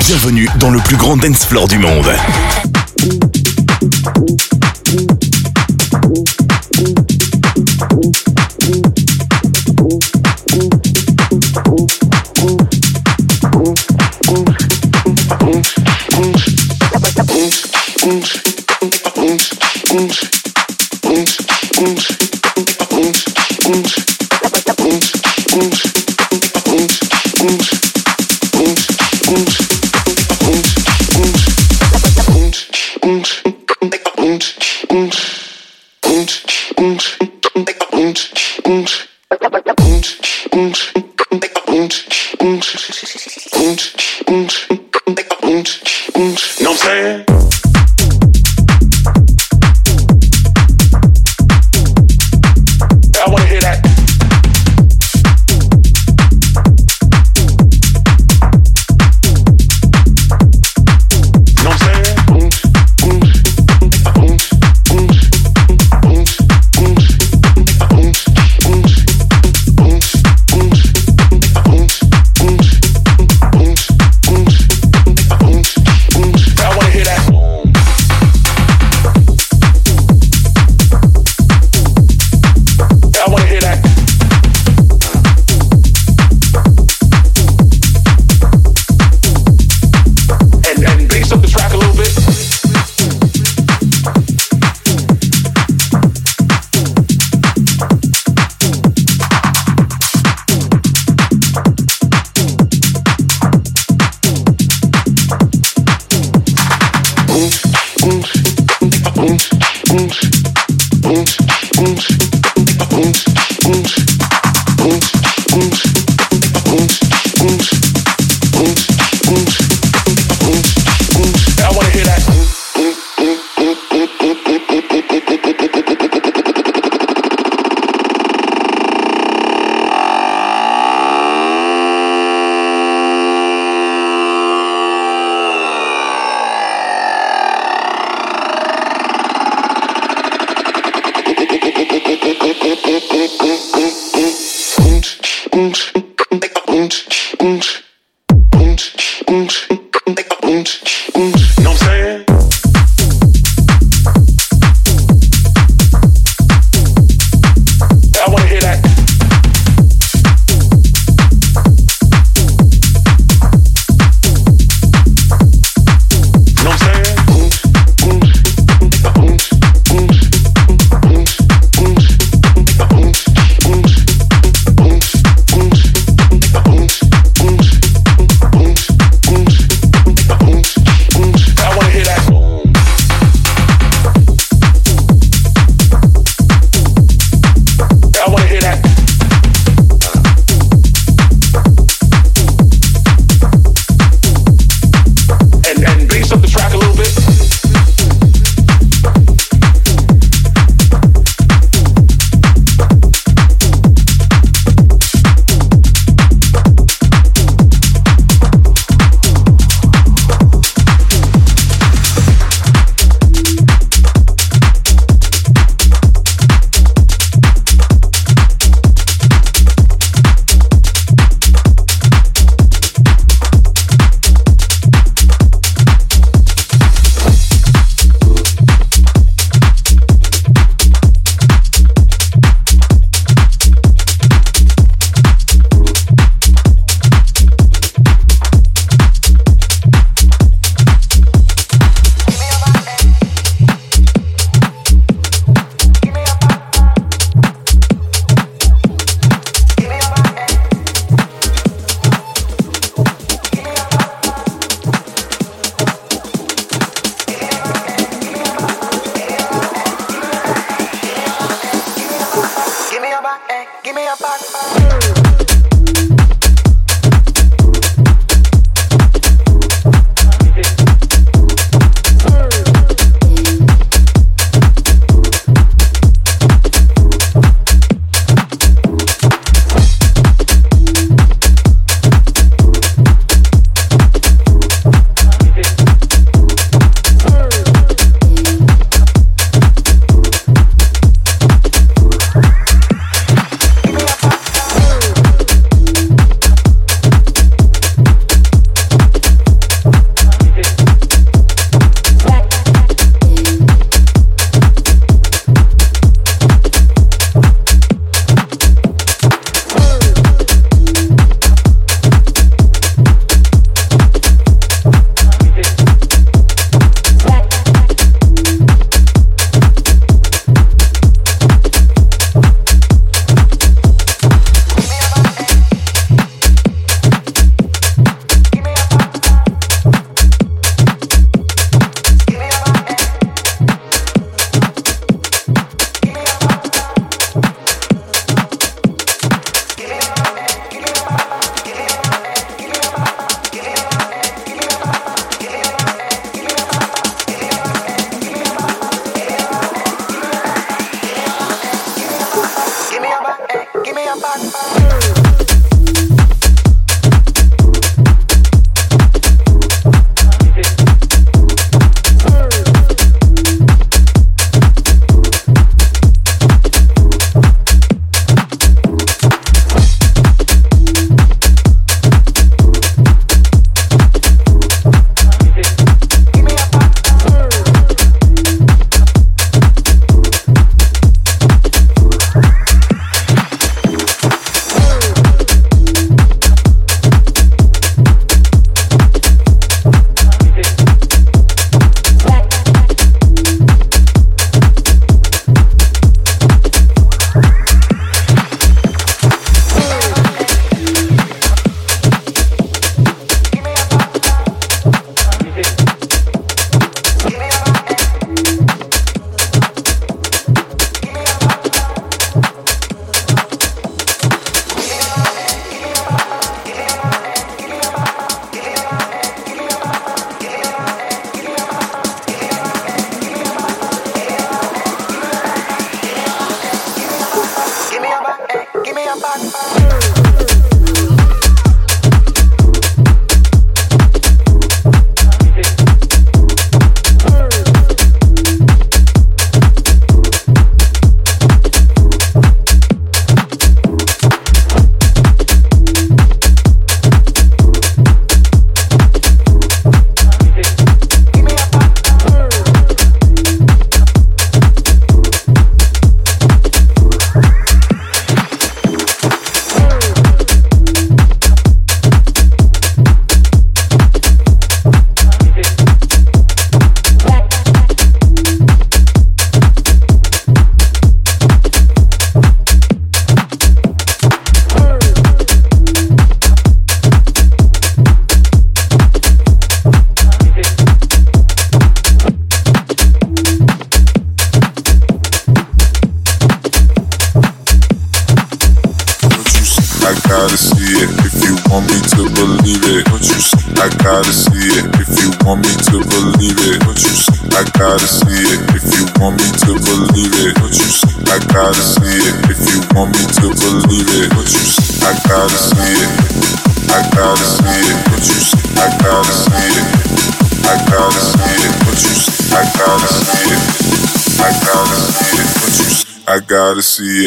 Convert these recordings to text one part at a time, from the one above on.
Bienvenue dans le plus grand dance floor du monde. Yeah.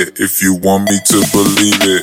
it if you want me to believe it.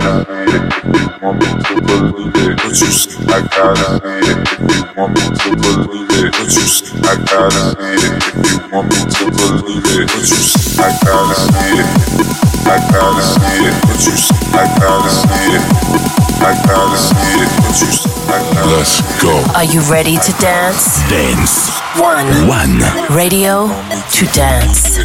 gotta see it if you want me to believe it. What you see? I gotta see it if you want me to believe it. What you see? I gotta see it if you want me to believe it. What you see? I gotta see it. I gotta see it. What you see? I gotta see it. I gotta see it. What you see? Let's go. Are you ready to dance? Dance. One. One. Radio to dance.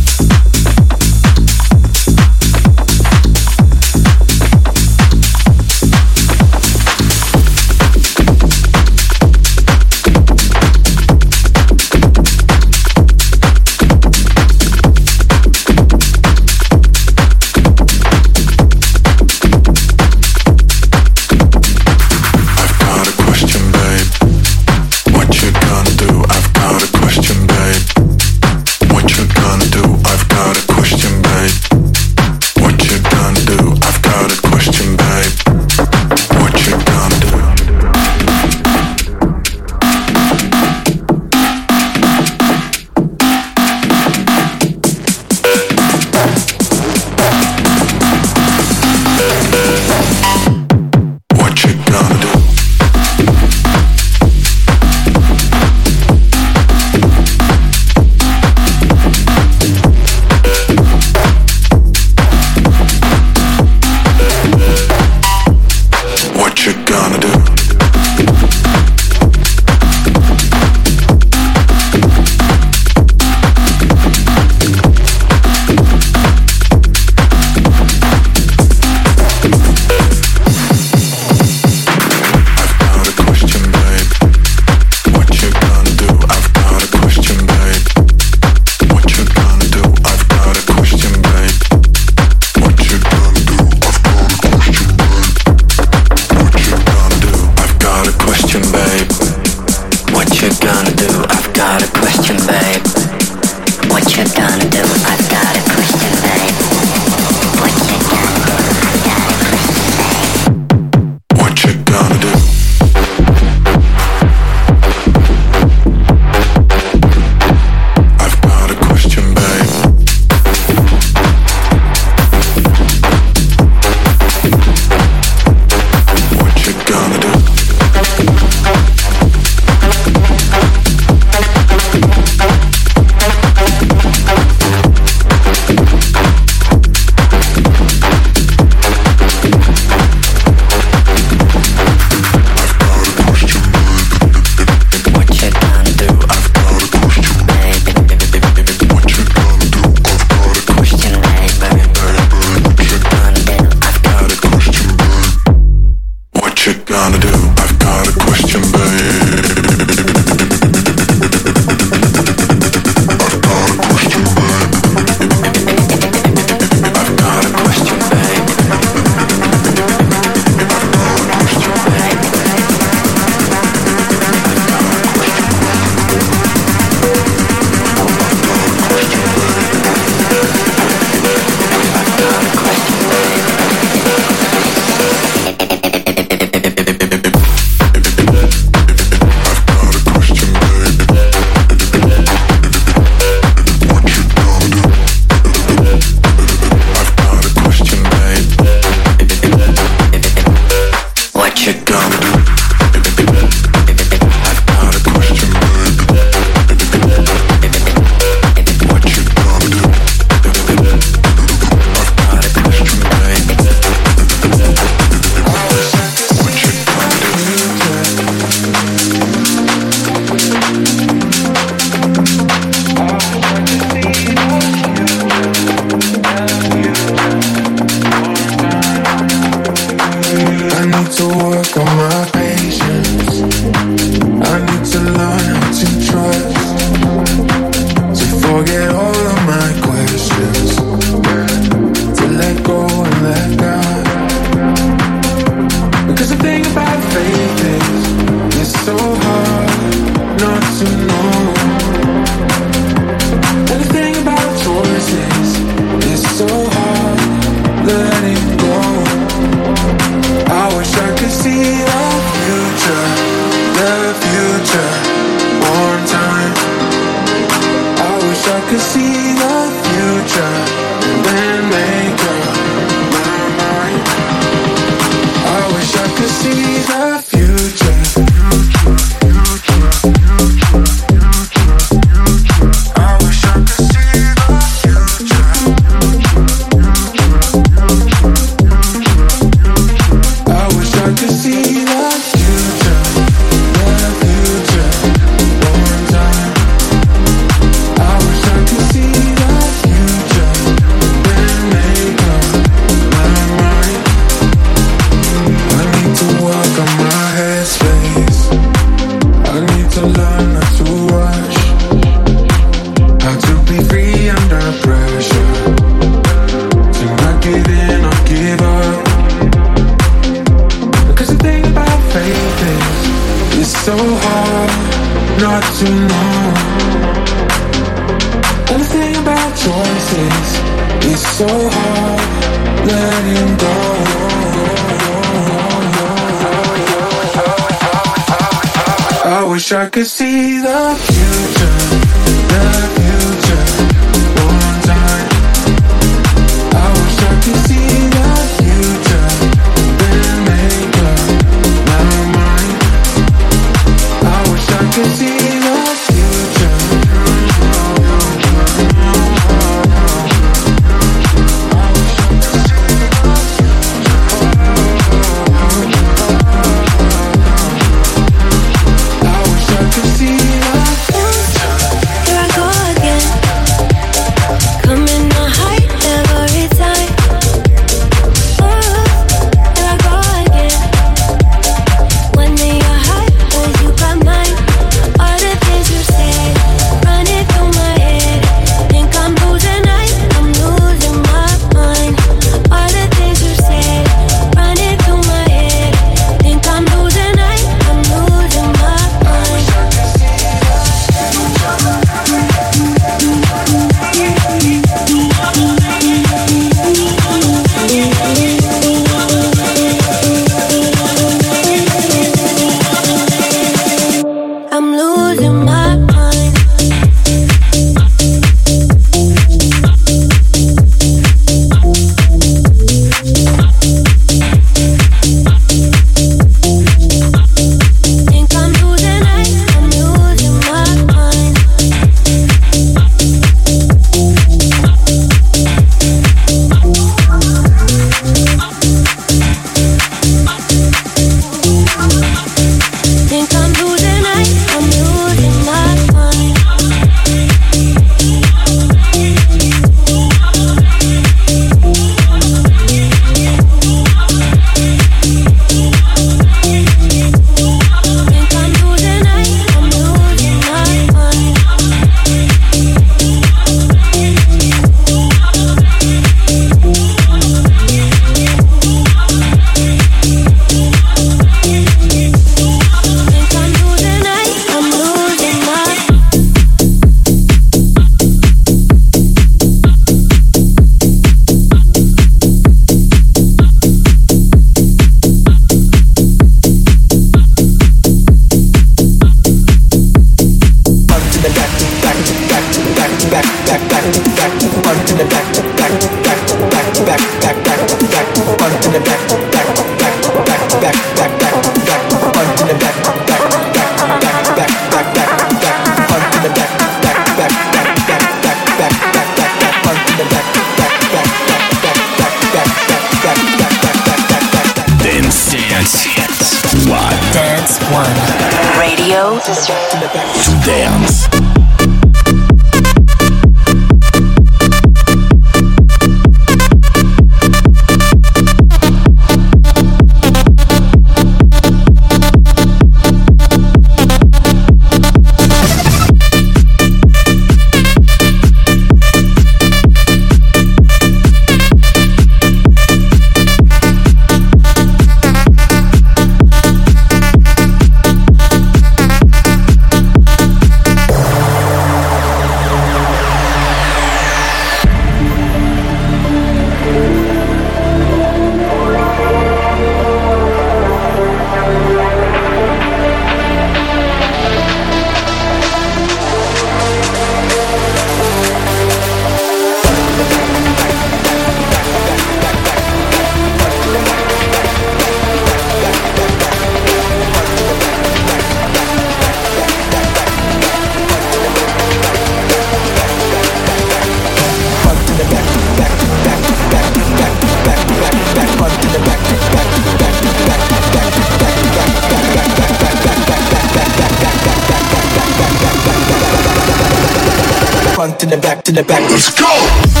To the back to the back. Let's go!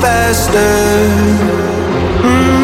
faster. Mm.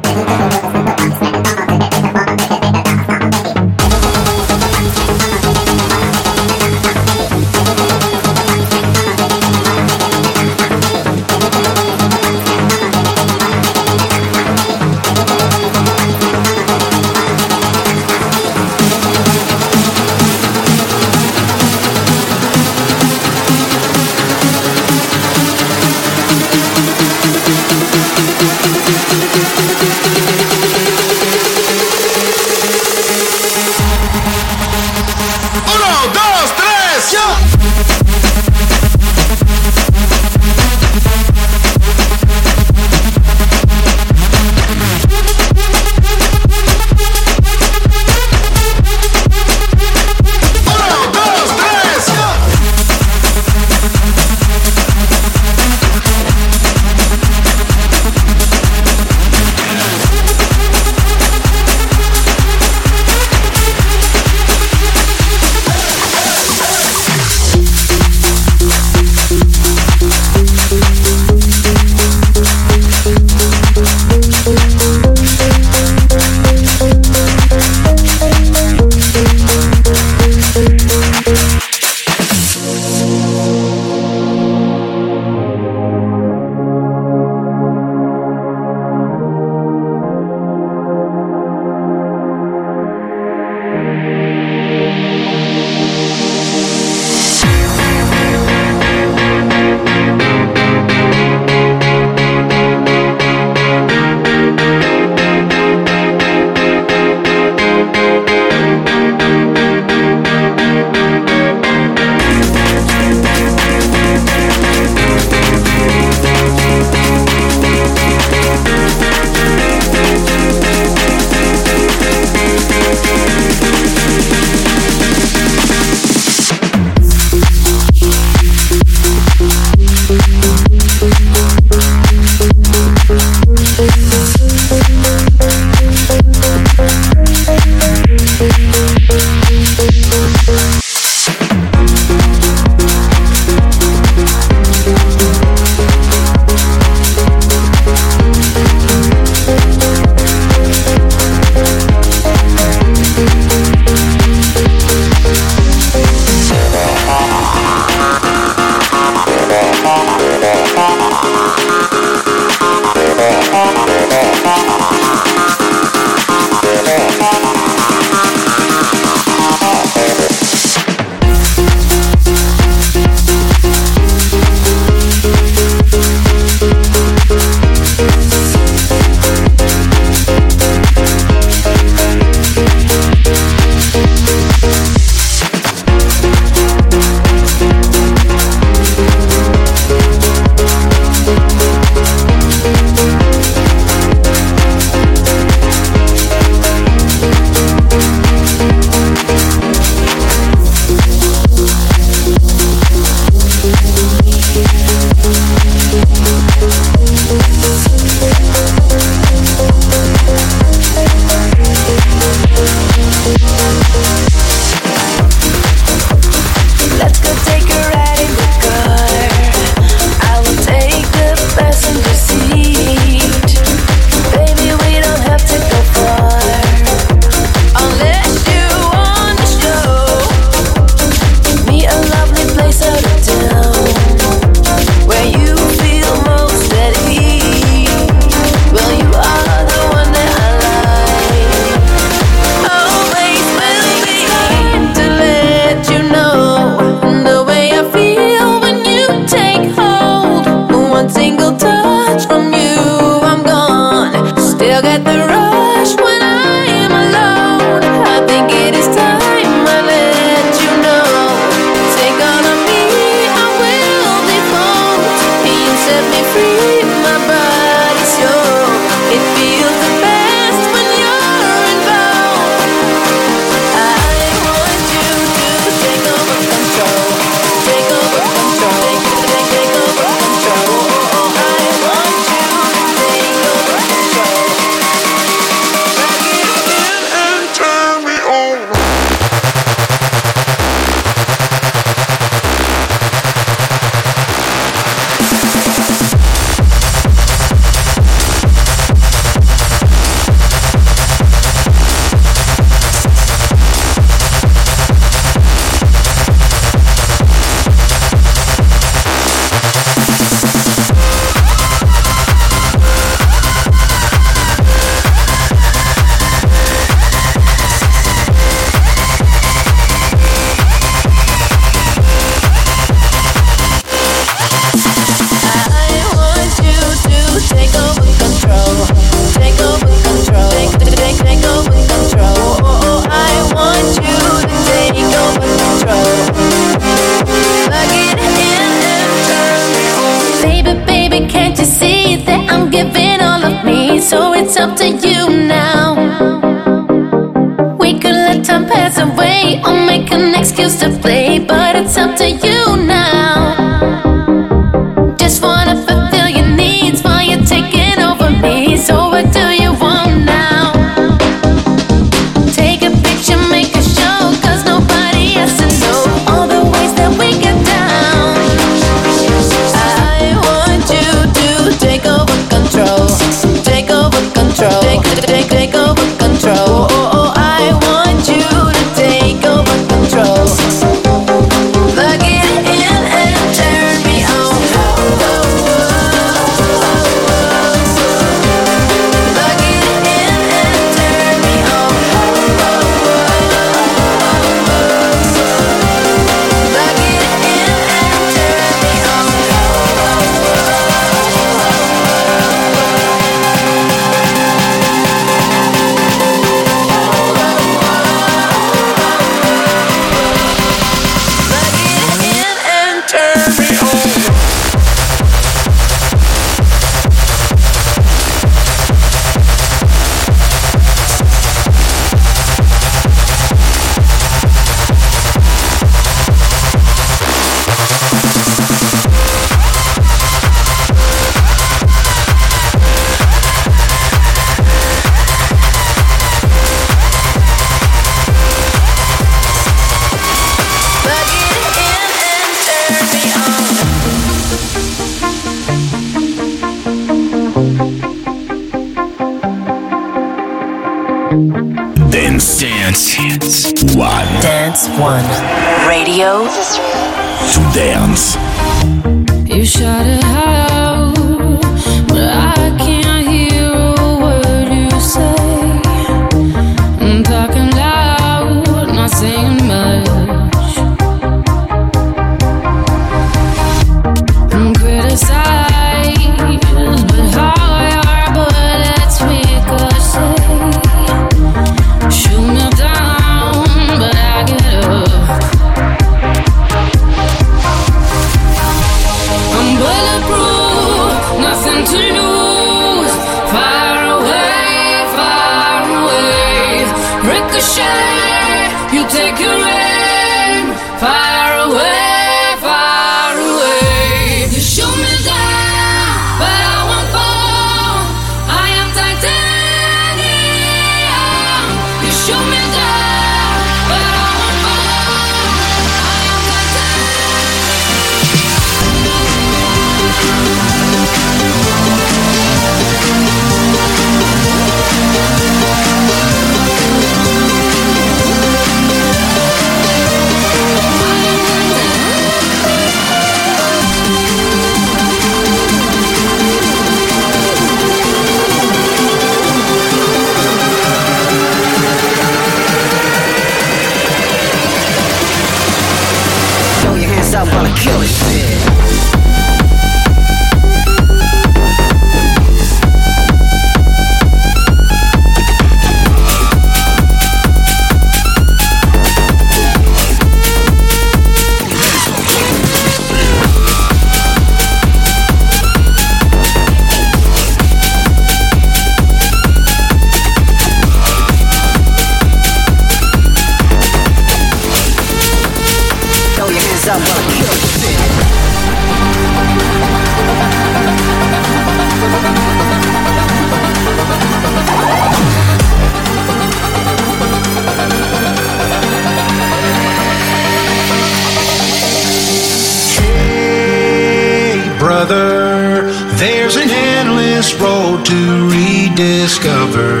Rediscover.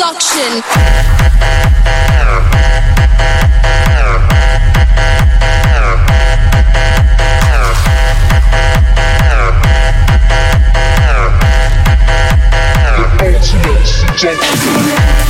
Seduction. Ultimate